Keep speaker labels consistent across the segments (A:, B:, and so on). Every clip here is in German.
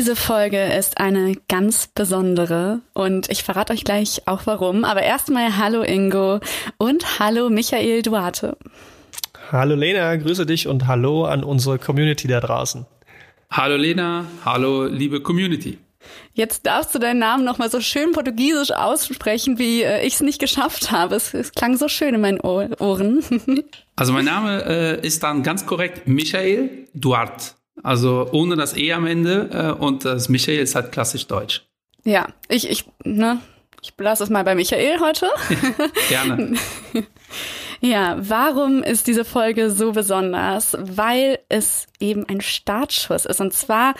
A: Diese Folge ist eine ganz besondere und ich verrate euch gleich auch warum. Aber erstmal hallo Ingo und hallo Michael Duarte.
B: Hallo Lena, grüße dich und hallo an unsere Community da draußen.
C: Hallo Lena, hallo liebe Community.
A: Jetzt darfst du deinen Namen noch mal so schön portugiesisch aussprechen, wie äh, ich es nicht geschafft habe. Es, es, klang so schön in meinen Ohren.
C: also mein Name äh, ist dann ganz korrekt Michael Duarte. Also ohne das E am Ende äh, und das Michael ist halt klassisch deutsch.
A: Ja, ich, ich, ne, ich lasse es mal bei Michael heute.
C: Gerne.
A: ja, warum ist diese Folge so besonders? Weil es eben ein Startschuss ist und zwar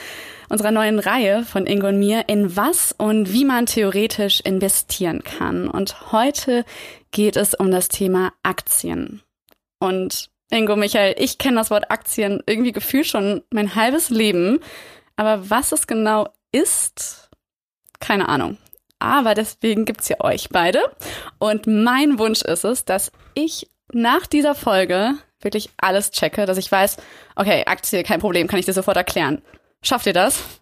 A: unserer neuen Reihe von Ingo und mir in was und wie man theoretisch investieren kann. Und heute geht es um das Thema Aktien. Und Ingo, Michael, ich kenne das Wort Aktien irgendwie gefühlt schon mein halbes Leben. Aber was es genau ist, keine Ahnung. Aber deswegen gibt's hier euch beide. Und mein Wunsch ist es, dass ich nach dieser Folge wirklich alles checke, dass ich weiß, okay, Aktie, kein Problem, kann ich dir sofort erklären. Schafft ihr das?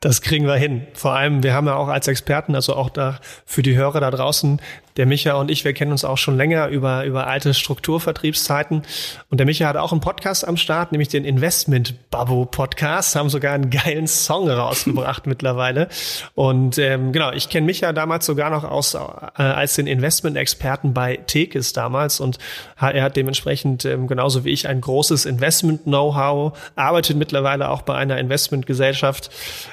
B: Das kriegen wir hin. Vor allem, wir haben ja auch als Experten, also auch da für die Hörer da draußen, der Micha und ich, wir kennen uns auch schon länger über, über alte Strukturvertriebszeiten. Und der Micha hat auch einen Podcast am Start, nämlich den Investment Babo Podcast, haben sogar einen geilen Song rausgebracht mittlerweile. Und ähm, genau, ich kenne Micha damals sogar noch aus äh, als den Investment-Experten bei Tekis damals. Und er hat dementsprechend ähm, genauso wie ich ein großes Investment-Know-how, arbeitet mittlerweile auch bei einer Investmentgesellschaft,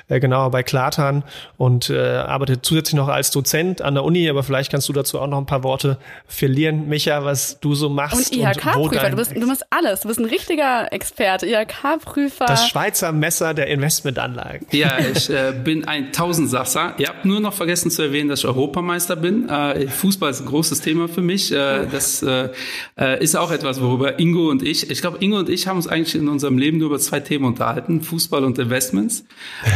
B: äh, genauer bei Klatan und äh, arbeitet zusätzlich noch als Dozent an der Uni, aber vielleicht kannst du dazu auch noch ein paar Worte verlieren, Micha, was du so machst.
A: Und IHK-Prüfer, du bist, du bist alles. Du bist ein richtiger Experte, IHK-Prüfer.
B: Das Schweizer Messer der Investmentanlagen.
C: Ja, ich äh, bin ein Tausendsasser. Ihr habt nur noch vergessen zu erwähnen, dass ich Europameister bin. Äh, Fußball ist ein großes Thema für mich. Äh, das äh, äh, ist auch etwas, worüber Ingo und ich, ich glaube, Ingo und ich haben uns eigentlich in unserem Leben nur über zwei Themen unterhalten, Fußball und Investments.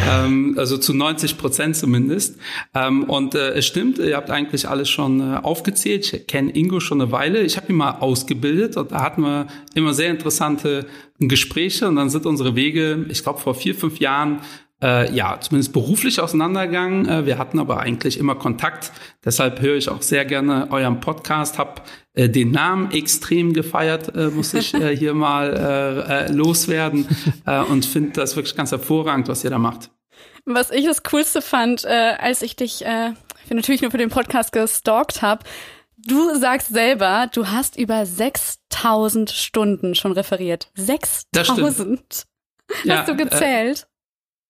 C: Ähm, also zu 90 Prozent zumindest. Ähm, und äh, es stimmt, ihr habt eigentlich alles schon äh, aufgezählt. Ich kenne Ingo schon eine Weile. Ich habe ihn mal ausgebildet und da hatten wir immer sehr interessante Gespräche und dann sind unsere Wege, ich glaube vor vier, fünf Jahren, äh, ja, zumindest beruflich auseinandergegangen. Äh, wir hatten aber eigentlich immer Kontakt. Deshalb höre ich auch sehr gerne euren Podcast. Hab äh, den Namen extrem gefeiert, äh, muss ich äh, hier mal äh, loswerden und finde das wirklich ganz hervorragend, was ihr da macht.
A: Was ich das Coolste fand, als ich dich ich natürlich nur für den Podcast gestalkt habe. Du sagst selber, du hast über 6000 Stunden schon referiert. 6000. Hast ja, du gezählt?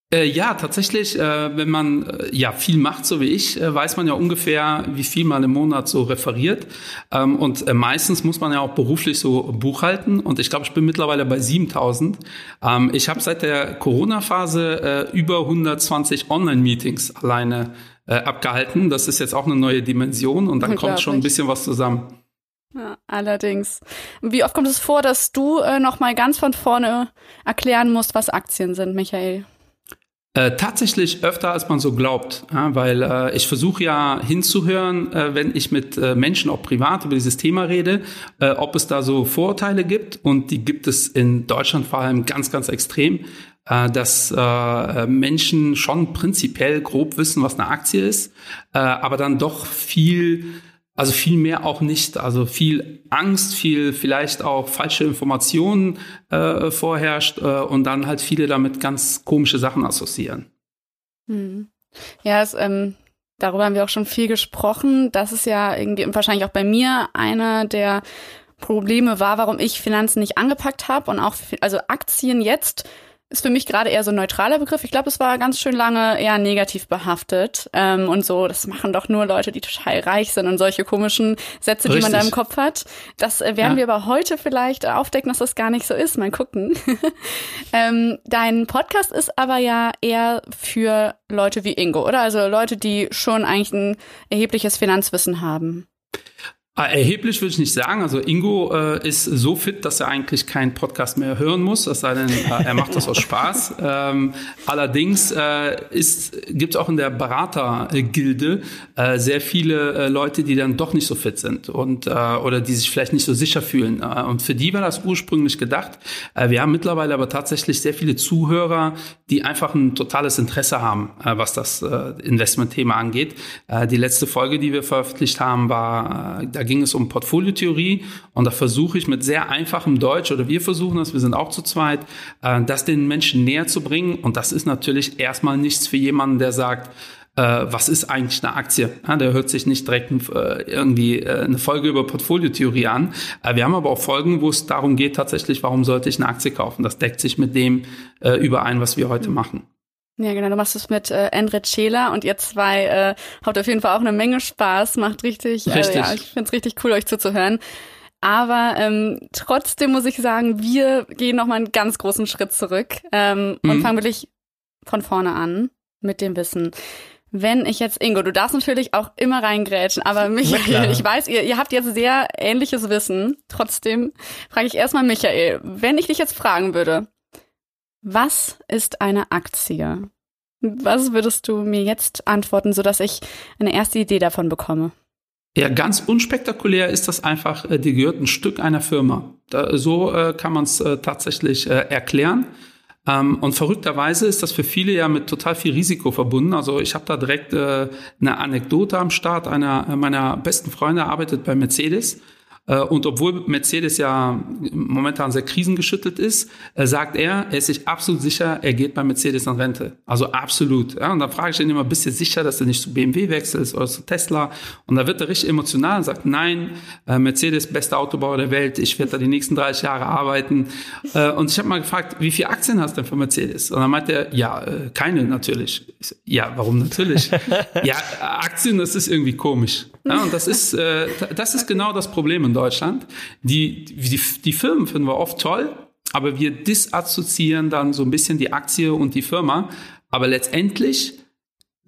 C: Äh, äh, ja, tatsächlich, äh, wenn man äh, ja viel macht, so wie ich, äh, weiß man ja ungefähr, wie viel man im Monat so referiert. Ähm, und äh, meistens muss man ja auch beruflich so buchhalten. Und ich glaube, ich bin mittlerweile bei 7000. Ähm, ich habe seit der Corona-Phase über 120 Online-Meetings alleine äh, abgehalten. Das ist jetzt auch eine neue Dimension und dann kommt schon ein bisschen was zusammen.
A: Ja, allerdings. Wie oft kommt es vor, dass du äh, noch mal ganz von vorne erklären musst, was Aktien sind, Michael?
C: Äh, tatsächlich öfter, als man so glaubt, ja, weil äh, ich versuche ja hinzuhören, äh, wenn ich mit äh, Menschen auch privat über dieses Thema rede, äh, ob es da so Vorurteile gibt und die gibt es in Deutschland vor allem ganz, ganz extrem. Dass Menschen schon prinzipiell grob wissen, was eine Aktie ist, aber dann doch viel, also viel mehr auch nicht, also viel Angst, viel vielleicht auch falsche Informationen äh, vorherrscht äh, und dann halt viele damit ganz komische Sachen assoziieren.
A: Hm. Ja, es, ähm, darüber haben wir auch schon viel gesprochen. Das ist ja irgendwie wahrscheinlich auch bei mir einer der Probleme war, warum ich Finanzen nicht angepackt habe und auch also Aktien jetzt ist für mich gerade eher so ein neutraler Begriff. Ich glaube, es war ganz schön lange eher negativ behaftet. Ähm, und so, das machen doch nur Leute, die total reich sind und solche komischen Sätze, Richtig. die man da im Kopf hat. Das äh, werden ja. wir aber heute vielleicht aufdecken, dass das gar nicht so ist. Mal gucken. ähm, dein Podcast ist aber ja eher für Leute wie Ingo, oder? Also Leute, die schon eigentlich ein erhebliches Finanzwissen haben.
C: Äh, erheblich würde ich nicht sagen. Also Ingo äh, ist so fit, dass er eigentlich keinen Podcast mehr hören muss, es sei denn, äh, er macht das aus Spaß. ähm, allerdings äh, gibt es auch in der Beratergilde äh, sehr viele äh, Leute, die dann doch nicht so fit sind und äh, oder die sich vielleicht nicht so sicher fühlen. Äh, und für die war das ursprünglich gedacht. Wir haben mittlerweile aber tatsächlich sehr viele Zuhörer, die einfach ein totales Interesse haben, was das Investmentthema angeht. Die letzte Folge, die wir veröffentlicht haben, war äh, ging es um Portfoliotheorie und da versuche ich mit sehr einfachem Deutsch oder wir versuchen das, wir sind auch zu zweit, äh, das den Menschen näher zu bringen und das ist natürlich erstmal nichts für jemanden, der sagt, äh, was ist eigentlich eine Aktie? Der hört sich nicht direkt äh, irgendwie äh, eine Folge über Portfoliotheorie an. Wir haben aber auch Folgen, wo es darum geht, tatsächlich, warum sollte ich eine Aktie kaufen? Das deckt sich mit dem überein, was wir heute machen.
A: Ja, genau, du machst es mit äh, Endrit Scheler und ihr zwei äh, habt auf jeden Fall auch eine Menge Spaß, macht richtig, richtig. Äh, ja, ich find's richtig cool, euch zuzuhören. Aber ähm, trotzdem muss ich sagen, wir gehen noch mal einen ganz großen Schritt zurück ähm, mhm. und fangen wirklich von vorne an mit dem Wissen. Wenn ich jetzt, Ingo, du darfst natürlich auch immer reingrätschen, aber Michael, ich weiß, ihr, ihr habt jetzt sehr ähnliches Wissen. Trotzdem frage ich erstmal Michael, wenn ich dich jetzt fragen würde, was ist eine Aktie? Was würdest du mir jetzt antworten, sodass ich eine erste Idee davon bekomme?
C: Ja, ganz unspektakulär ist das einfach, äh, die gehört ein Stück einer Firma. Da, so äh, kann man es äh, tatsächlich äh, erklären. Ähm, und verrückterweise ist das für viele ja mit total viel Risiko verbunden. Also ich habe da direkt äh, eine Anekdote am Start. Einer meiner besten Freunde arbeitet bei Mercedes und obwohl Mercedes ja momentan sehr krisengeschüttelt ist, äh, sagt er, er ist sich absolut sicher, er geht bei Mercedes in Rente. Also absolut. Ja, und dann frage ich ihn immer, bist du sicher, dass du nicht zu BMW wechselst oder zu Tesla? Und da wird er richtig emotional und sagt, nein, äh, Mercedes, bester Autobauer der Welt, ich werde da die nächsten 30 Jahre arbeiten. Und ich habe mal gefragt, wie viele Aktien hast du denn für Mercedes? Und dann meint er, ja, keine natürlich. So, ja, warum natürlich? ja, Aktien, das ist irgendwie komisch. Ja, und das ist, das ist genau das Problem in Deutschland. Die, die, die Firmen finden wir oft toll, aber wir disassoziieren dann so ein bisschen die Aktie und die Firma. Aber letztendlich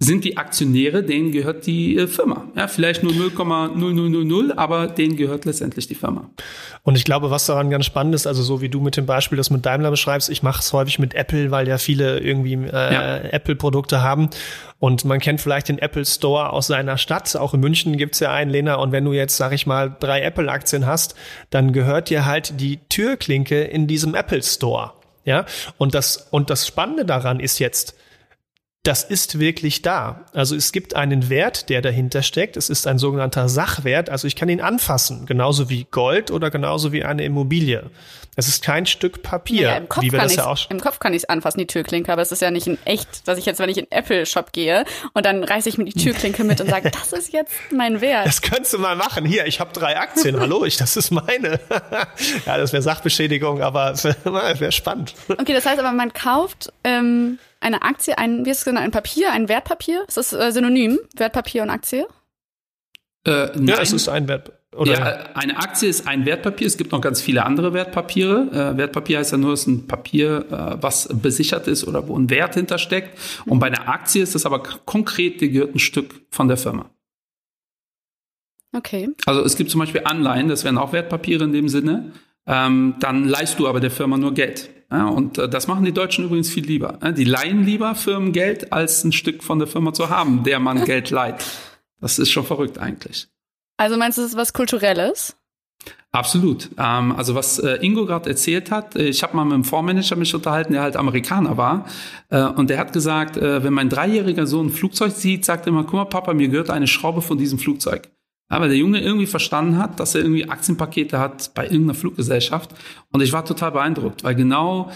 C: sind die Aktionäre, denen gehört die äh, Firma. Ja, vielleicht nur 0,0000, aber denen gehört letztendlich die Firma.
B: Und ich glaube, was daran ganz spannend ist, also so wie du mit dem Beispiel das mit Daimler beschreibst, ich mache es häufig mit Apple, weil ja viele irgendwie äh, ja. Apple-Produkte haben. Und man kennt vielleicht den Apple Store aus seiner Stadt. Auch in München gibt's ja einen, Lena. Und wenn du jetzt, sag ich mal, drei Apple-Aktien hast, dann gehört dir halt die Türklinke in diesem Apple Store. Ja, und das, und das Spannende daran ist jetzt, das ist wirklich da. Also es gibt einen Wert, der dahinter steckt. Es ist ein sogenannter Sachwert. Also ich kann ihn anfassen, genauso wie Gold oder genauso wie eine Immobilie. Es ist kein Stück Papier,
A: naja, im Kopf wie wir das ja auch. Im Kopf kann ich es anfassen, die Türklinke, aber es ist ja nicht in echt, dass ich jetzt, wenn ich in Apple Shop gehe und dann reiße ich mir die Türklinke mit und sage, das ist jetzt mein Wert.
B: Das könntest du mal machen. Hier, ich habe drei Aktien. Hallo, ich, das ist meine. ja, das wäre Sachbeschädigung, aber es wäre wär spannend.
A: Okay, das heißt aber, man kauft ähm, eine Aktie, ein, wie ist es genannt, ein Papier, ein Wertpapier? Ist das äh, synonym, Wertpapier und Aktie?
B: Äh, ja, es ist ein Wertpapier.
C: Oder? Ja, eine Aktie ist ein Wertpapier. Es gibt noch ganz viele andere Wertpapiere. Äh, Wertpapier heißt ja nur, es ist ein Papier, äh, was besichert ist oder wo ein Wert hintersteckt. Und bei einer Aktie ist das aber konkret, die gehört ein Stück von der Firma.
A: Okay.
C: Also es gibt zum Beispiel Anleihen, das wären auch Wertpapiere in dem Sinne. Ähm, dann leihst du aber der Firma nur Geld. Ja, und äh, das machen die Deutschen übrigens viel lieber. Ja, die leihen lieber Firmen Geld, als ein Stück von der Firma zu haben, der man Geld leiht. Das ist schon verrückt eigentlich.
A: Also meinst du, das ist was Kulturelles?
C: Absolut. Ähm, also was äh, Ingo gerade erzählt hat, äh, ich habe mal mit einem Fondsmanager mich unterhalten, der halt Amerikaner war. Äh, und der hat gesagt, äh, wenn mein dreijähriger Sohn ein Flugzeug sieht, sagt er immer, guck mal, Papa, mir gehört eine Schraube von diesem Flugzeug. Aber der Junge irgendwie verstanden hat, dass er irgendwie Aktienpakete hat bei irgendeiner Fluggesellschaft. Und ich war total beeindruckt, weil genau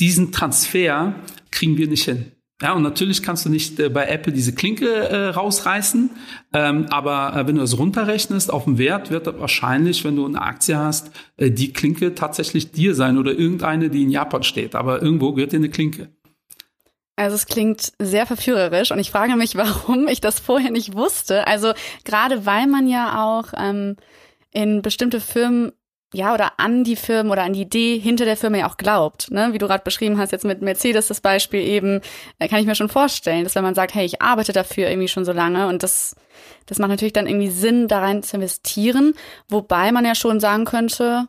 C: diesen Transfer kriegen wir nicht hin. Ja, und natürlich kannst du nicht äh, bei Apple diese Klinke äh, rausreißen, ähm, aber äh, wenn du das runterrechnest auf den Wert, wird wahrscheinlich, wenn du eine Aktie hast, äh, die Klinke tatsächlich dir sein oder irgendeine, die in Japan steht. Aber irgendwo gehört dir eine Klinke.
A: Also es klingt sehr verführerisch und ich frage mich, warum ich das vorher nicht wusste. Also gerade weil man ja auch ähm, in bestimmte Firmen ja, oder an die Firmen oder an die Idee hinter der Firma ja auch glaubt. Ne? Wie du gerade beschrieben hast, jetzt mit Mercedes das Beispiel eben, äh, kann ich mir schon vorstellen, dass wenn man sagt, hey, ich arbeite dafür irgendwie schon so lange und das, das macht natürlich dann irgendwie Sinn, da rein zu investieren, wobei man ja schon sagen könnte,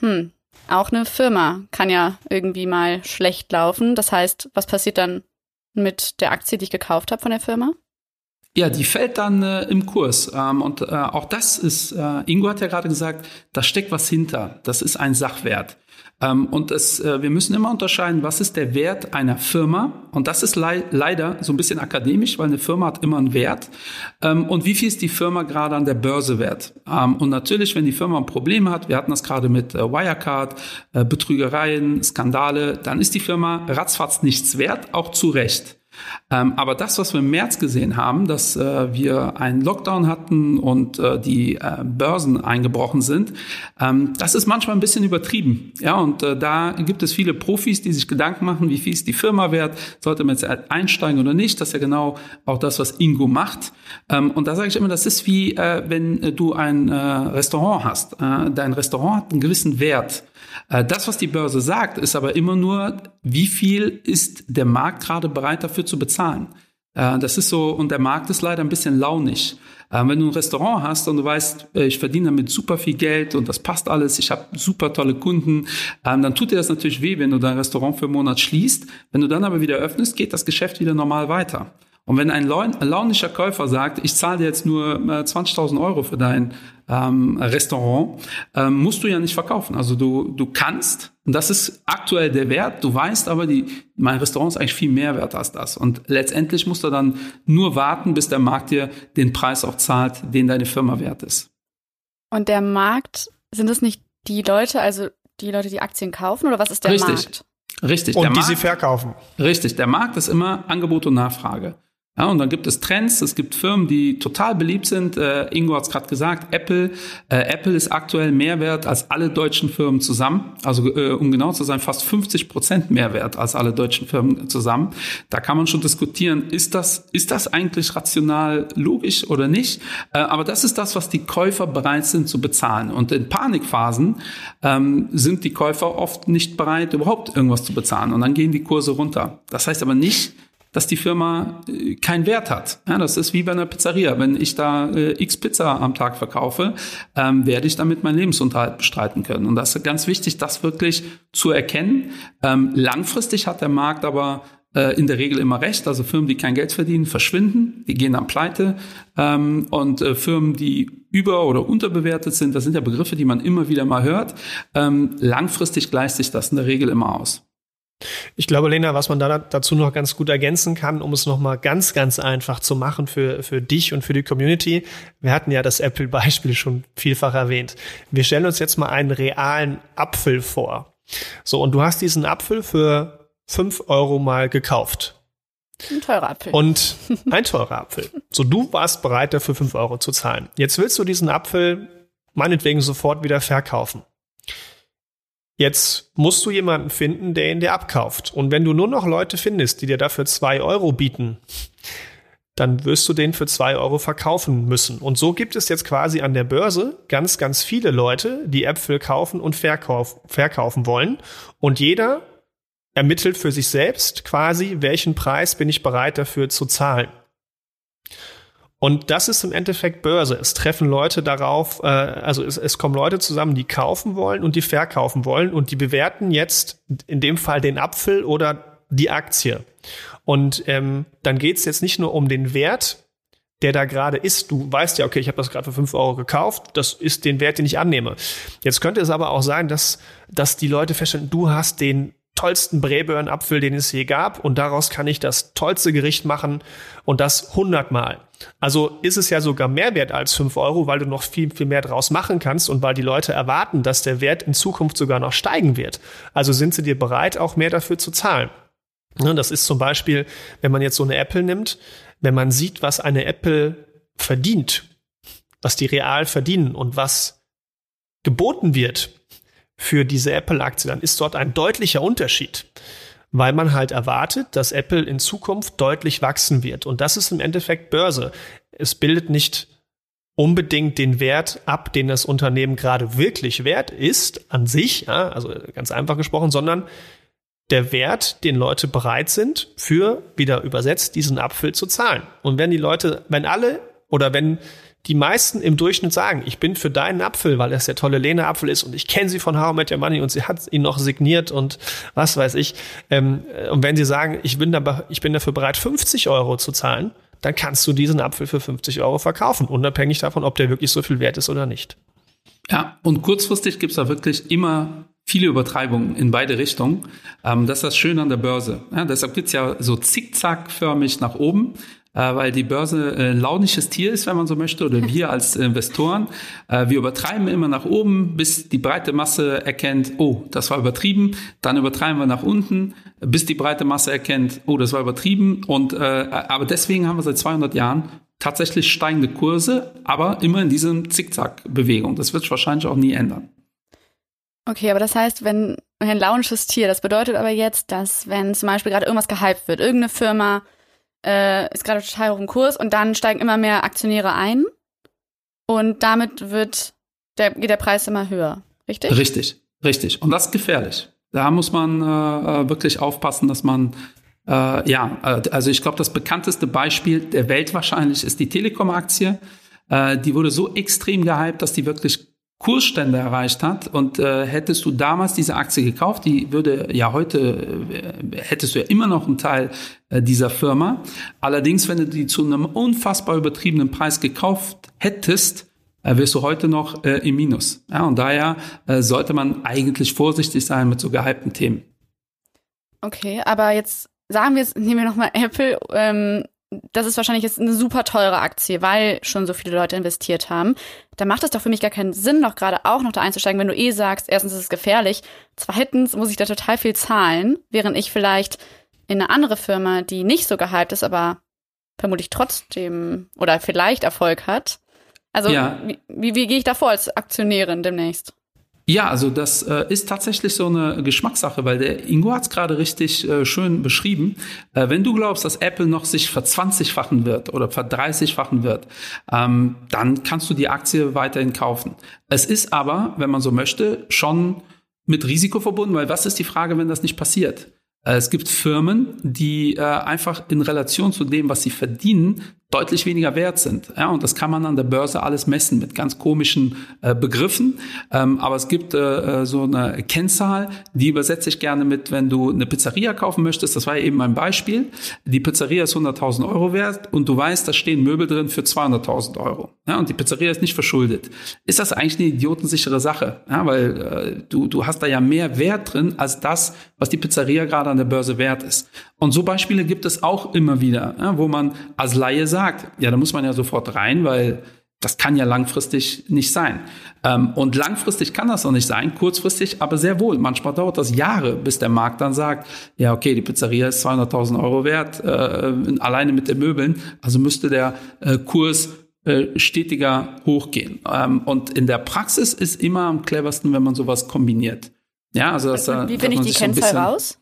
A: hm, auch eine Firma kann ja irgendwie mal schlecht laufen. Das heißt, was passiert dann mit der Aktie, die ich gekauft habe von der Firma?
C: Ja, die fällt dann äh, im Kurs. Ähm, und äh, auch das ist, äh, Ingo hat ja gerade gesagt, da steckt was hinter. Das ist ein Sachwert. Ähm, und es, äh, wir müssen immer unterscheiden, was ist der Wert einer Firma? Und das ist le leider so ein bisschen akademisch, weil eine Firma hat immer einen Wert. Ähm, und wie viel ist die Firma gerade an der Börse wert? Ähm, und natürlich, wenn die Firma ein Problem hat, wir hatten das gerade mit äh, Wirecard, äh, Betrügereien, Skandale, dann ist die Firma ratzfatz nichts wert, auch zu Recht. Ähm, aber das, was wir im März gesehen haben, dass äh, wir einen Lockdown hatten und äh, die äh, Börsen eingebrochen sind, ähm, das ist manchmal ein bisschen übertrieben. Ja, und äh, da gibt es viele Profis, die sich Gedanken machen, wie viel ist die Firma wert, sollte man jetzt einsteigen oder nicht. Das ist ja genau auch das, was Ingo macht. Ähm, und da sage ich immer, das ist wie, äh, wenn äh, du ein Restaurant hast. dein Restaurant hat einen gewissen Wert. Äh, das, was die Börse sagt, ist aber immer nur, wie viel ist der Markt gerade bereit dafür zu bezahlen. Äh, das ist so, und der Markt ist leider ein bisschen launig. Äh, wenn du ein Restaurant hast und du weißt, ich verdiene damit super viel Geld und das passt alles, ich habe super tolle Kunden, dann tut dir das natürlich weh, wenn du dein Restaurant für einen Monat schließt. Wenn du dann aber wieder öffnest, geht das Geschäft wieder normal weiter. Und wenn ein launischer Käufer sagt, ich zahle dir jetzt nur 20.000 Euro für dein ähm, Restaurant, ähm, musst du ja nicht verkaufen. Also du, du kannst, und das ist aktuell der Wert, du weißt aber, die, mein Restaurant ist eigentlich viel mehr wert als das. Und letztendlich musst du dann nur warten, bis der Markt dir den Preis auch zahlt, den deine Firma wert ist.
A: Und der Markt, sind es nicht die Leute, also die Leute, die Aktien kaufen, oder was ist der
C: Richtig.
A: Markt?
C: Richtig.
B: Und
C: der
B: die
C: Markt,
B: sie verkaufen.
C: Richtig. Der Markt ist immer Angebot und Nachfrage. Ja, und dann gibt es Trends, es gibt Firmen, die total beliebt sind. Äh, Ingo hat es gerade gesagt, Apple. Äh, Apple ist aktuell mehr wert als alle deutschen Firmen zusammen. Also äh, um genau zu sein, fast 50 Prozent mehr wert als alle deutschen Firmen zusammen. Da kann man schon diskutieren, ist das, ist das eigentlich rational logisch oder nicht? Äh, aber das ist das, was die Käufer bereit sind zu bezahlen. Und in Panikphasen ähm, sind die Käufer oft nicht bereit, überhaupt irgendwas zu bezahlen. Und dann gehen die Kurse runter. Das heißt aber nicht, dass die Firma äh, keinen Wert hat. Ja, das ist wie bei einer Pizzeria. Wenn ich da äh, x Pizza am Tag verkaufe, ähm, werde ich damit meinen Lebensunterhalt bestreiten können. Und das ist ganz wichtig, das wirklich zu erkennen. Ähm, langfristig hat der Markt aber äh, in der Regel immer recht. Also Firmen, die kein Geld verdienen, verschwinden, die gehen dann pleite. Ähm, und äh, Firmen, die über- oder unterbewertet sind, das sind ja Begriffe, die man immer wieder mal hört. Ähm, langfristig gleicht sich das in der Regel immer aus.
B: Ich glaube, Lena, was man da dazu noch ganz gut ergänzen kann, um es nochmal ganz, ganz einfach zu machen für, für dich und für die Community. Wir hatten ja das Apple-Beispiel schon vielfach erwähnt. Wir stellen uns jetzt mal einen realen Apfel vor. So, und du hast diesen Apfel für fünf Euro mal gekauft.
A: Ein teurer Apfel.
B: Und ein teurer Apfel. So, du warst bereit, dafür fünf Euro zu zahlen. Jetzt willst du diesen Apfel meinetwegen sofort wieder verkaufen. Jetzt musst du jemanden finden, der ihn dir abkauft. Und wenn du nur noch Leute findest, die dir dafür zwei Euro bieten, dann wirst du den für zwei Euro verkaufen müssen. Und so gibt es jetzt quasi an der Börse ganz, ganz viele Leute, die Äpfel kaufen und verkauf, verkaufen wollen. Und jeder ermittelt für sich selbst quasi, welchen Preis bin ich bereit dafür zu zahlen. Und das ist im Endeffekt Börse. Es treffen Leute darauf, äh, also es, es kommen Leute zusammen, die kaufen wollen und die verkaufen wollen und die bewerten jetzt in dem Fall den Apfel oder die Aktie. Und ähm, dann geht es jetzt nicht nur um den Wert, der da gerade ist. Du weißt ja, okay, ich habe das gerade für fünf Euro gekauft, das ist den Wert, den ich annehme. Jetzt könnte es aber auch sein, dass, dass die Leute feststellen, du hast den tollsten Bräböhren-Apfel, den es je gab und daraus kann ich das tollste Gericht machen und das hundertmal. Also ist es ja sogar mehr wert als fünf Euro, weil du noch viel, viel mehr draus machen kannst und weil die Leute erwarten, dass der Wert in Zukunft sogar noch steigen wird. Also sind sie dir bereit, auch mehr dafür zu zahlen. Das ist zum Beispiel, wenn man jetzt so eine Apple nimmt, wenn man sieht, was eine Apple verdient, was die real verdienen und was geboten wird für diese Apple-Aktie, dann ist dort ein deutlicher Unterschied weil man halt erwartet, dass Apple in Zukunft deutlich wachsen wird. Und das ist im Endeffekt Börse. Es bildet nicht unbedingt den Wert ab, den das Unternehmen gerade wirklich wert ist, an sich, ja, also ganz einfach gesprochen, sondern der Wert, den Leute bereit sind, für, wieder übersetzt, diesen Apfel zu zahlen. Und wenn die Leute, wenn alle oder wenn die meisten im Durchschnitt sagen, ich bin für deinen Apfel, weil das der tolle Lene-Apfel ist und ich kenne sie von How I Met Your Money und sie hat ihn noch signiert und was weiß ich. Ähm, und wenn sie sagen, ich bin, da, ich bin dafür bereit, 50 Euro zu zahlen, dann kannst du diesen Apfel für 50 Euro verkaufen, unabhängig davon, ob der wirklich so viel wert ist oder nicht.
C: Ja, und kurzfristig gibt's da wirklich immer viele Übertreibungen in beide Richtungen. Ähm, das ist das Schöne an der Börse. Ja, deshalb gibt's ja so zickzackförmig nach oben weil die Börse äh, ein launisches Tier ist, wenn man so möchte, oder wir als Investoren. Äh, wir übertreiben immer nach oben, bis die breite Masse erkennt, oh, das war übertrieben. Dann übertreiben wir nach unten, bis die breite Masse erkennt, oh, das war übertrieben. Und äh, aber deswegen haben wir seit 200 Jahren tatsächlich steigende Kurse, aber immer in diesem Zickzack-Bewegung. Das wird sich wahrscheinlich auch nie ändern.
A: Okay, aber das heißt, wenn ein launisches Tier, das bedeutet aber jetzt, dass wenn zum Beispiel gerade irgendwas gehypt wird, irgendeine Firma äh, ist gerade total hoch im Kurs und dann steigen immer mehr Aktionäre ein und damit wird der, geht der Preis immer höher, richtig?
C: Richtig, richtig. Und das ist gefährlich. Da muss man äh, äh wirklich aufpassen, dass man äh, ja, äh, also ich glaube, das bekannteste Beispiel der Welt wahrscheinlich ist die Telekom-Aktie. Äh, die wurde so extrem gehypt, dass die wirklich Kursstände erreicht hat und äh, hättest du damals diese Aktie gekauft, die würde ja heute, äh, hättest du ja immer noch einen Teil äh, dieser Firma. Allerdings, wenn du die zu einem unfassbar übertriebenen Preis gekauft hättest, äh, wirst du heute noch äh, im Minus. Ja, und daher äh, sollte man eigentlich vorsichtig sein mit so gehypten Themen.
A: Okay, aber jetzt sagen wir jetzt, nehmen wir nochmal Apple. Ähm, das ist wahrscheinlich jetzt eine super teure Aktie, weil schon so viele Leute investiert haben. Da macht es doch für mich gar keinen Sinn, noch gerade auch noch da einzusteigen, wenn du eh sagst, erstens ist es gefährlich, zweitens muss ich da total viel zahlen, während ich vielleicht in eine andere Firma, die nicht so gehypt ist, aber vermutlich trotzdem oder vielleicht Erfolg hat. Also ja. wie, wie, wie gehe ich da vor als Aktionärin demnächst?
C: Ja, also das äh, ist tatsächlich so eine Geschmackssache, weil der Ingo hat es gerade richtig äh, schön beschrieben. Äh, wenn du glaubst, dass Apple noch sich verzwanzigfachen wird oder verdreißigfachen wird, ähm, dann kannst du die Aktie weiterhin kaufen. Es ist aber, wenn man so möchte, schon mit Risiko verbunden, weil was ist die Frage, wenn das nicht passiert? Äh, es gibt Firmen, die äh, einfach in Relation zu dem, was sie verdienen, deutlich weniger wert sind. Ja, und das kann man an der Börse alles messen mit ganz komischen äh, Begriffen. Ähm, aber es gibt äh, äh so eine Kennzahl, die übersetze ich gerne mit, wenn du eine Pizzeria kaufen möchtest. Das war eben ein Beispiel. Die Pizzeria ist 100.000 Euro wert und du weißt, da stehen Möbel drin für 200.000 Euro. Ja, und die Pizzeria ist nicht verschuldet. Ist das eigentlich eine idiotensichere Sache? Ja, weil äh, du, du hast da ja mehr Wert drin als das, was die Pizzeria gerade an der Börse wert ist. Und so Beispiele gibt es auch immer wieder, ja, wo man als Laie sagt, ja, da muss man ja sofort rein, weil das kann ja langfristig nicht sein. Ähm, und langfristig kann das auch nicht sein, kurzfristig aber sehr wohl. Manchmal dauert das Jahre, bis der Markt dann sagt, ja, okay, die Pizzeria ist 200.000 Euro wert, äh, alleine mit den Möbeln, also müsste der äh, Kurs äh, stetiger hochgehen. Ähm, und in der Praxis ist immer am cleversten, wenn man sowas kombiniert. Ja, also das,
A: Wie finde ich die Kennzahl raus?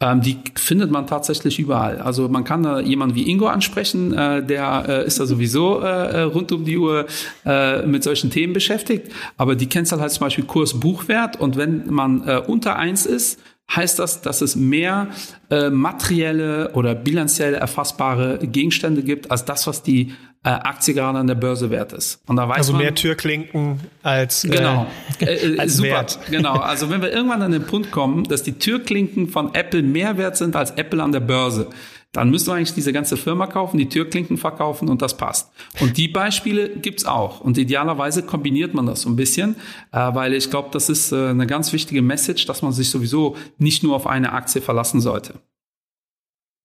C: Ähm, die findet man tatsächlich überall. Also man kann da jemanden wie Ingo ansprechen, äh, der äh, ist da sowieso äh, rund um die Uhr äh, mit solchen Themen beschäftigt. Aber die Kennzahl heißt zum Beispiel Kurs-Buchwert und wenn man äh, unter eins ist, heißt das, dass es mehr äh, materielle oder bilanziell erfassbare Gegenstände gibt als das, was die äh, Aktie gerade an der Börse wert ist.
B: Und da weiß also man, mehr Türklinken als,
C: äh, genau, äh, als super, Wert. Genau, also wenn wir irgendwann an den Punkt kommen, dass die Türklinken von Apple mehr wert sind als Apple an der Börse, dann müsst du eigentlich diese ganze Firma kaufen, die Türklinken verkaufen und das passt. Und die Beispiele gibt's auch. Und idealerweise kombiniert man das so ein bisschen, äh, weil ich glaube, das ist äh, eine ganz wichtige Message, dass man sich sowieso nicht nur auf eine Aktie verlassen sollte.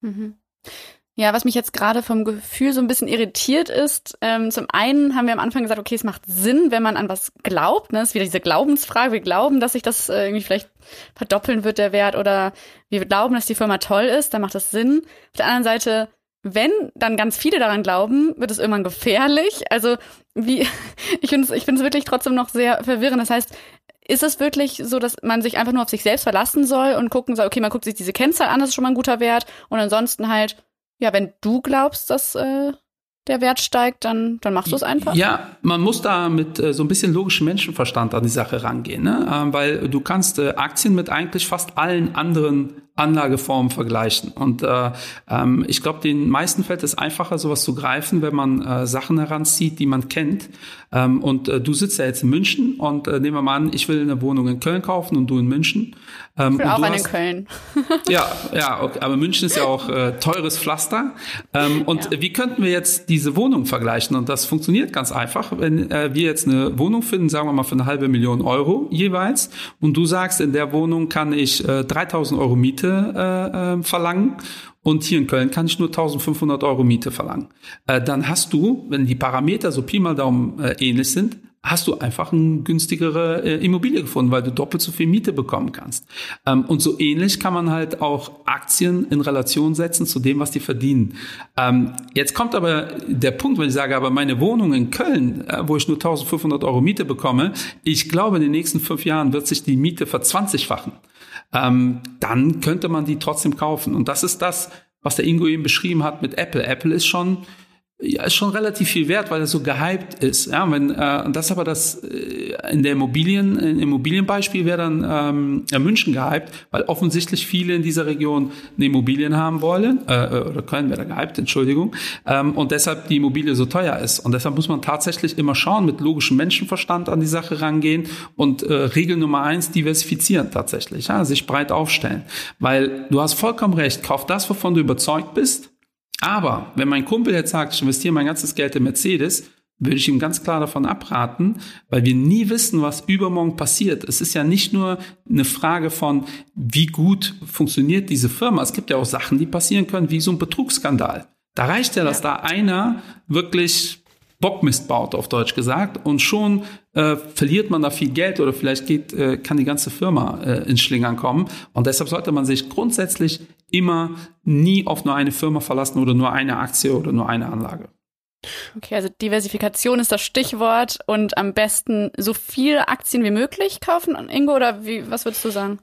A: Mhm. Ja, was mich jetzt gerade vom Gefühl so ein bisschen irritiert ist, ähm, zum einen haben wir am Anfang gesagt, okay, es macht Sinn, wenn man an was glaubt. Ne? Es ist wieder diese Glaubensfrage. Wir glauben, dass sich das äh, irgendwie vielleicht verdoppeln wird, der Wert, oder wir glauben, dass die Firma toll ist, dann macht das Sinn. Auf der anderen Seite, wenn dann ganz viele daran glauben, wird es irgendwann gefährlich. Also wie, ich finde es ich wirklich trotzdem noch sehr verwirrend. Das heißt, ist es wirklich so, dass man sich einfach nur auf sich selbst verlassen soll und gucken soll, okay, man guckt sich diese Kennzahl an, das ist schon mal ein guter Wert und ansonsten halt ja, wenn du glaubst, dass, äh, der Wert steigt, dann, dann machst du es einfach?
C: Ja, man muss da mit äh, so ein bisschen logischem Menschenverstand an die Sache rangehen, ne? Ähm, weil du kannst äh, Aktien mit eigentlich fast allen anderen Anlageformen vergleichen. Und äh, ähm, ich glaube, den meisten fällt es einfacher, sowas zu greifen, wenn man äh, Sachen heranzieht, die man kennt. Ähm, und äh, du sitzt ja jetzt in München und äh, nehmen wir mal an, ich will eine Wohnung in Köln kaufen und du in München.
A: Ähm, ich will auch eine in Köln.
C: ja, ja, okay, aber München ist ja auch äh, teures Pflaster. Ähm, und ja. wie könnten wir jetzt diese Wohnung vergleichen? Und das funktioniert ganz einfach, wenn äh, wir jetzt eine Wohnung finden, sagen wir mal für eine halbe Million Euro jeweils, und du sagst, in der Wohnung kann ich äh, 3000 Euro Miete äh, äh, verlangen und hier in Köln kann ich nur 1500 Euro Miete verlangen. Äh, dann hast du, wenn die Parameter so Pi mal Daumen äh, ähnlich sind, hast du einfach eine günstigere äh, Immobilie gefunden, weil du doppelt so viel Miete bekommen kannst. Ähm, und so ähnlich kann man halt auch Aktien in Relation setzen zu dem, was die verdienen. Ähm, jetzt kommt aber der Punkt, wenn ich sage, aber meine Wohnung in Köln, äh, wo ich nur 1500 Euro Miete bekomme, ich glaube, in den nächsten fünf Jahren wird sich die Miete verzwanzigfachen ähm, dann könnte man die trotzdem kaufen. Und das ist das, was der Ingo eben beschrieben hat mit Apple. Apple ist schon ja, ist schon relativ viel wert, weil er so gehypt ist. Ja, wenn, äh, das aber das äh, in der Immobilien, im Immobilienbeispiel wäre dann ähm, ja, München gehypt, weil offensichtlich viele in dieser Region eine Immobilien haben wollen, äh, äh oder Köln wäre da gehypt, Entschuldigung, ähm, und deshalb die Immobilie so teuer ist. Und deshalb muss man tatsächlich immer schauen, mit logischem Menschenverstand an die Sache rangehen und äh, Regel Nummer eins, diversifizieren tatsächlich, ja, sich breit aufstellen. Weil du hast vollkommen recht, kauf das, wovon du überzeugt bist, aber wenn mein Kumpel jetzt sagt, ich investiere mein ganzes Geld in Mercedes, würde ich ihm ganz klar davon abraten, weil wir nie wissen, was übermorgen passiert. Es ist ja nicht nur eine Frage von, wie gut funktioniert diese Firma. Es gibt ja auch Sachen, die passieren können, wie so ein Betrugsskandal. Da reicht ja, dass ja. da einer wirklich Bockmist baut, auf Deutsch gesagt, und schon äh, verliert man da viel Geld oder vielleicht geht, äh, kann die ganze Firma äh, ins Schlingern kommen. Und deshalb sollte man sich grundsätzlich immer nie auf nur eine Firma verlassen oder nur eine Aktie oder nur eine Anlage.
A: Okay, also Diversifikation ist das Stichwort und am besten so viele Aktien wie möglich kaufen, Ingo, oder wie, was würdest du sagen?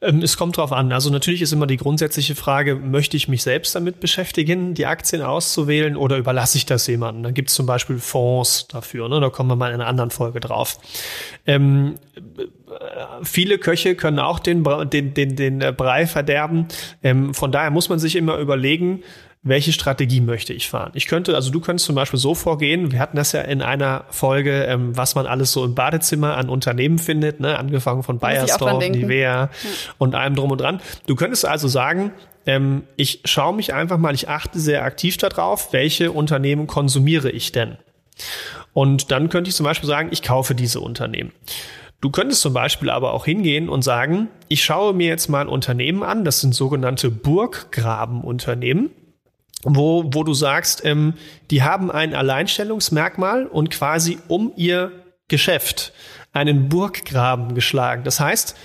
B: Ähm, es kommt drauf an. Also natürlich ist immer die grundsätzliche Frage, möchte ich mich selbst damit beschäftigen, die Aktien auszuwählen oder überlasse ich das jemandem? Dann gibt es zum Beispiel Fonds dafür, ne? da kommen wir mal in einer anderen Folge drauf. Ähm, viele Köche können auch den, den, den, den Brei verderben. Ähm, von daher muss man sich immer überlegen, welche Strategie möchte ich fahren. Ich könnte, also du könntest zum Beispiel so vorgehen, wir hatten das ja in einer Folge, ähm, was man alles so im Badezimmer an Unternehmen findet, ne? angefangen von Bayersdorf, Nivea und allem drum und dran. Du könntest also sagen, ähm, ich schaue mich einfach mal, ich achte sehr aktiv darauf, welche Unternehmen konsumiere ich denn? Und dann könnte ich zum Beispiel sagen, ich kaufe diese Unternehmen. Du könntest zum Beispiel aber auch hingehen und sagen, ich schaue mir jetzt mal Unternehmen an, das sind sogenannte Burggrabenunternehmen wo, wo du sagst, ähm, die haben ein Alleinstellungsmerkmal und quasi um ihr Geschäft einen Burggraben geschlagen. Das heißt,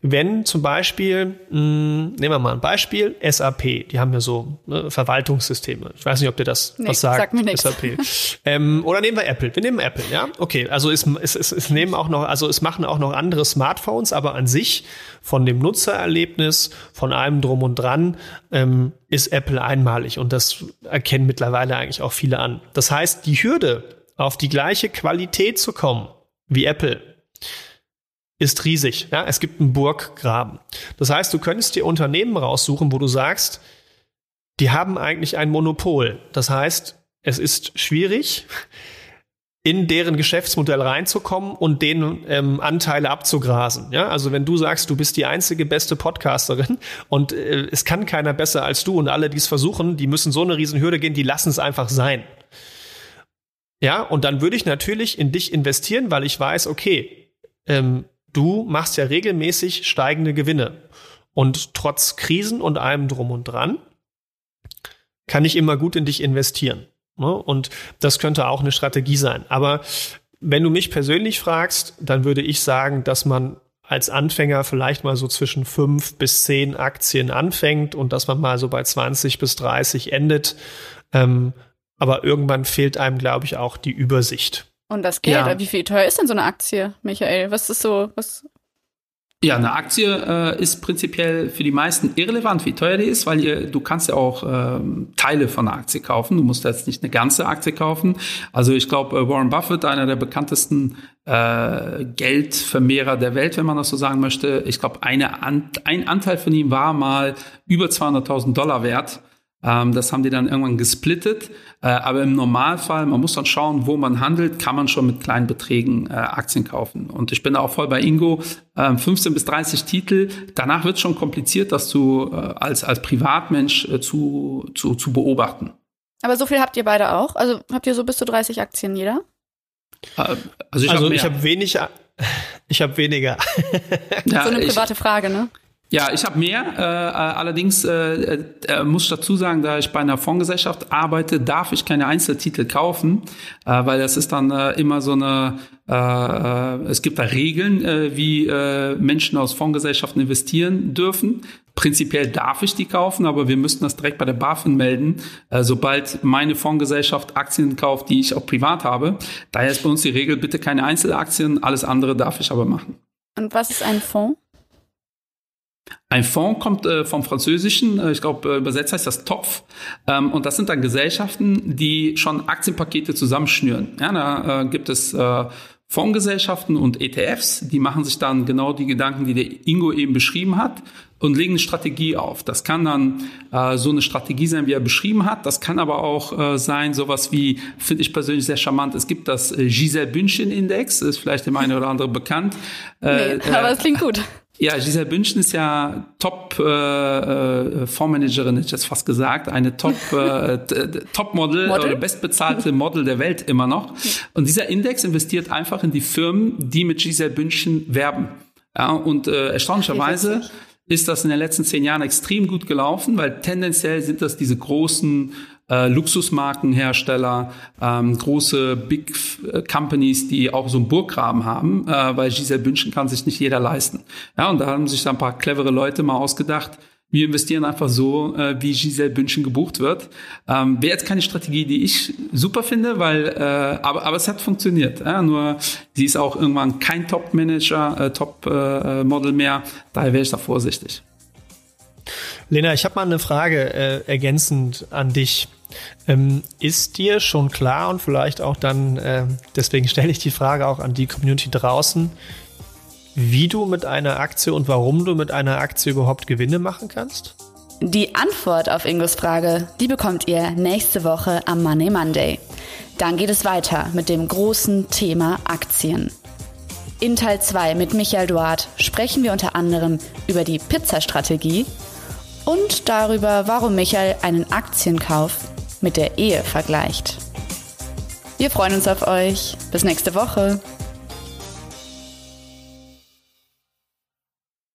B: wenn zum Beispiel, mh, hm, nehmen wir mal ein Beispiel, SAP, die haben ja so ne, Verwaltungssysteme. Ich weiß nicht, ob dir das nee, was sagt, sag mir SAP. ähm, oder nehmen wir Apple. Wir nehmen Apple, ja. Okay, also es, es, es, es nehmen auch noch, also es machen auch noch andere Smartphones, aber an sich von dem Nutzererlebnis, von allem drum und dran, ähm, ist Apple einmalig und das erkennen mittlerweile eigentlich auch viele an. Das heißt, die Hürde, auf die gleiche Qualität zu kommen wie Apple, ist riesig. Ja, es gibt einen Burggraben. Das heißt, du könntest dir Unternehmen raussuchen, wo du sagst, die haben eigentlich ein Monopol. Das heißt, es ist schwierig, in deren Geschäftsmodell reinzukommen und denen ähm, Anteile abzugrasen. Ja, also wenn du sagst, du bist die einzige beste Podcasterin und äh, es kann keiner besser als du und alle, die es versuchen, die müssen so eine Riesenhürde gehen, die lassen es einfach sein. Ja, und dann würde ich natürlich in dich investieren, weil ich weiß, okay, ähm, du machst ja regelmäßig steigende Gewinne. Und trotz Krisen und allem drum und dran kann ich immer gut in dich investieren. Ne? Und das könnte auch eine Strategie sein. Aber wenn du mich persönlich fragst, dann würde ich sagen, dass man als Anfänger vielleicht mal so zwischen fünf bis zehn Aktien anfängt und dass man mal so bei 20 bis 30 endet. Ähm, aber irgendwann fehlt einem, glaube ich, auch die Übersicht.
A: Und das Geld, ja. wie viel teuer ist denn so eine Aktie, Michael? Was ist so, was
C: Ja, eine Aktie äh, ist prinzipiell für die meisten irrelevant, wie teuer die ist, weil ihr, du kannst ja auch äh, Teile von einer Aktie kaufen. Du musst jetzt nicht eine ganze Aktie kaufen. Also ich glaube, äh, Warren Buffett, einer der bekanntesten äh, Geldvermehrer der Welt, wenn man das so sagen möchte. Ich glaube, eine An ein Anteil von ihm war mal über 200.000 Dollar wert. Ähm, das haben die dann irgendwann gesplittet. Äh, aber im Normalfall, man muss dann schauen, wo man handelt, kann man schon mit kleinen Beträgen äh, Aktien kaufen. Und ich bin da auch voll bei Ingo. Äh, 15 bis 30 Titel. Danach wird es schon kompliziert, das zu, äh, als, als Privatmensch äh, zu, zu, zu beobachten.
A: Aber so viel habt ihr beide auch? Also habt ihr so bis zu 30 Aktien jeder?
B: Äh, also ich also habe hab wenig, ich habe weniger.
A: ja, so eine private ich, Frage, ne?
C: Ja, ich habe mehr. Äh, allerdings äh, äh, muss ich dazu sagen, da ich bei einer Fondsgesellschaft arbeite, darf ich keine Einzeltitel kaufen, äh, weil das ist dann äh, immer so eine. Äh, äh, es gibt da Regeln, äh, wie äh, Menschen aus Fondsgesellschaften investieren dürfen. Prinzipiell darf ich die kaufen, aber wir müssten das direkt bei der BaFin melden, äh, sobald meine Fondsgesellschaft Aktien kauft, die ich auch privat habe. Daher ist bei uns die Regel: bitte keine Einzelaktien, alles andere darf ich aber machen.
A: Und was ist ein Fonds?
C: Ein Fonds kommt äh, vom Französischen, äh, ich glaube, äh, übersetzt heißt das Topf. Ähm, und das sind dann Gesellschaften, die schon Aktienpakete zusammenschnüren. Ja, da äh, gibt es äh, Fondsgesellschaften und ETFs, die machen sich dann genau die Gedanken, die der Ingo eben beschrieben hat und legen eine Strategie auf. Das kann dann äh, so eine Strategie sein, wie er beschrieben hat. Das kann aber auch äh, sein, sowas wie, finde ich persönlich sehr charmant, es gibt das äh, Giselle Bündchen Index, ist vielleicht dem einen oder anderen bekannt.
A: Äh, nee, aber es klingt gut.
C: Ja, Giselle Bündchen ist ja Top äh, äh, hätte ich jetzt fast gesagt, eine Top äh, Topmodel oder bestbezahlte Model der Welt immer noch. Und dieser Index investiert einfach in die Firmen, die mit Giselle Bündchen werben. Ja, und äh, erstaunlicherweise ist das in den letzten zehn Jahren extrem gut gelaufen, weil tendenziell sind das diese großen äh, Luxusmarkenhersteller, ähm, große Big Companies, die auch so einen Burggraben haben, äh, weil Giselle Bündchen kann sich nicht jeder leisten. Ja, und da haben sich da ein paar clevere Leute mal ausgedacht, wir investieren einfach so, äh, wie Giselle Bündchen gebucht wird. Ähm, Wäre jetzt keine Strategie, die ich super finde, weil, äh, aber, aber es hat funktioniert. Ja? Nur sie ist auch irgendwann kein Top-Manager, äh, Top-Model äh, mehr. Daher wäre ich da vorsichtig.
B: Lena, ich habe mal eine Frage äh, ergänzend an dich. Ähm, ist dir schon klar und vielleicht auch dann, äh, deswegen stelle ich die Frage auch an die Community draußen, wie du mit einer Aktie und warum du mit einer Aktie überhaupt Gewinne machen kannst?
A: Die Antwort auf Ingos Frage, die bekommt ihr nächste Woche am Money Monday. Dann geht es weiter mit dem großen Thema Aktien. In Teil 2 mit Michael Duart sprechen wir unter anderem über die Pizzastrategie und darüber, warum Michael einen Aktienkauf mit der Ehe vergleicht. Wir freuen uns auf euch. Bis nächste Woche.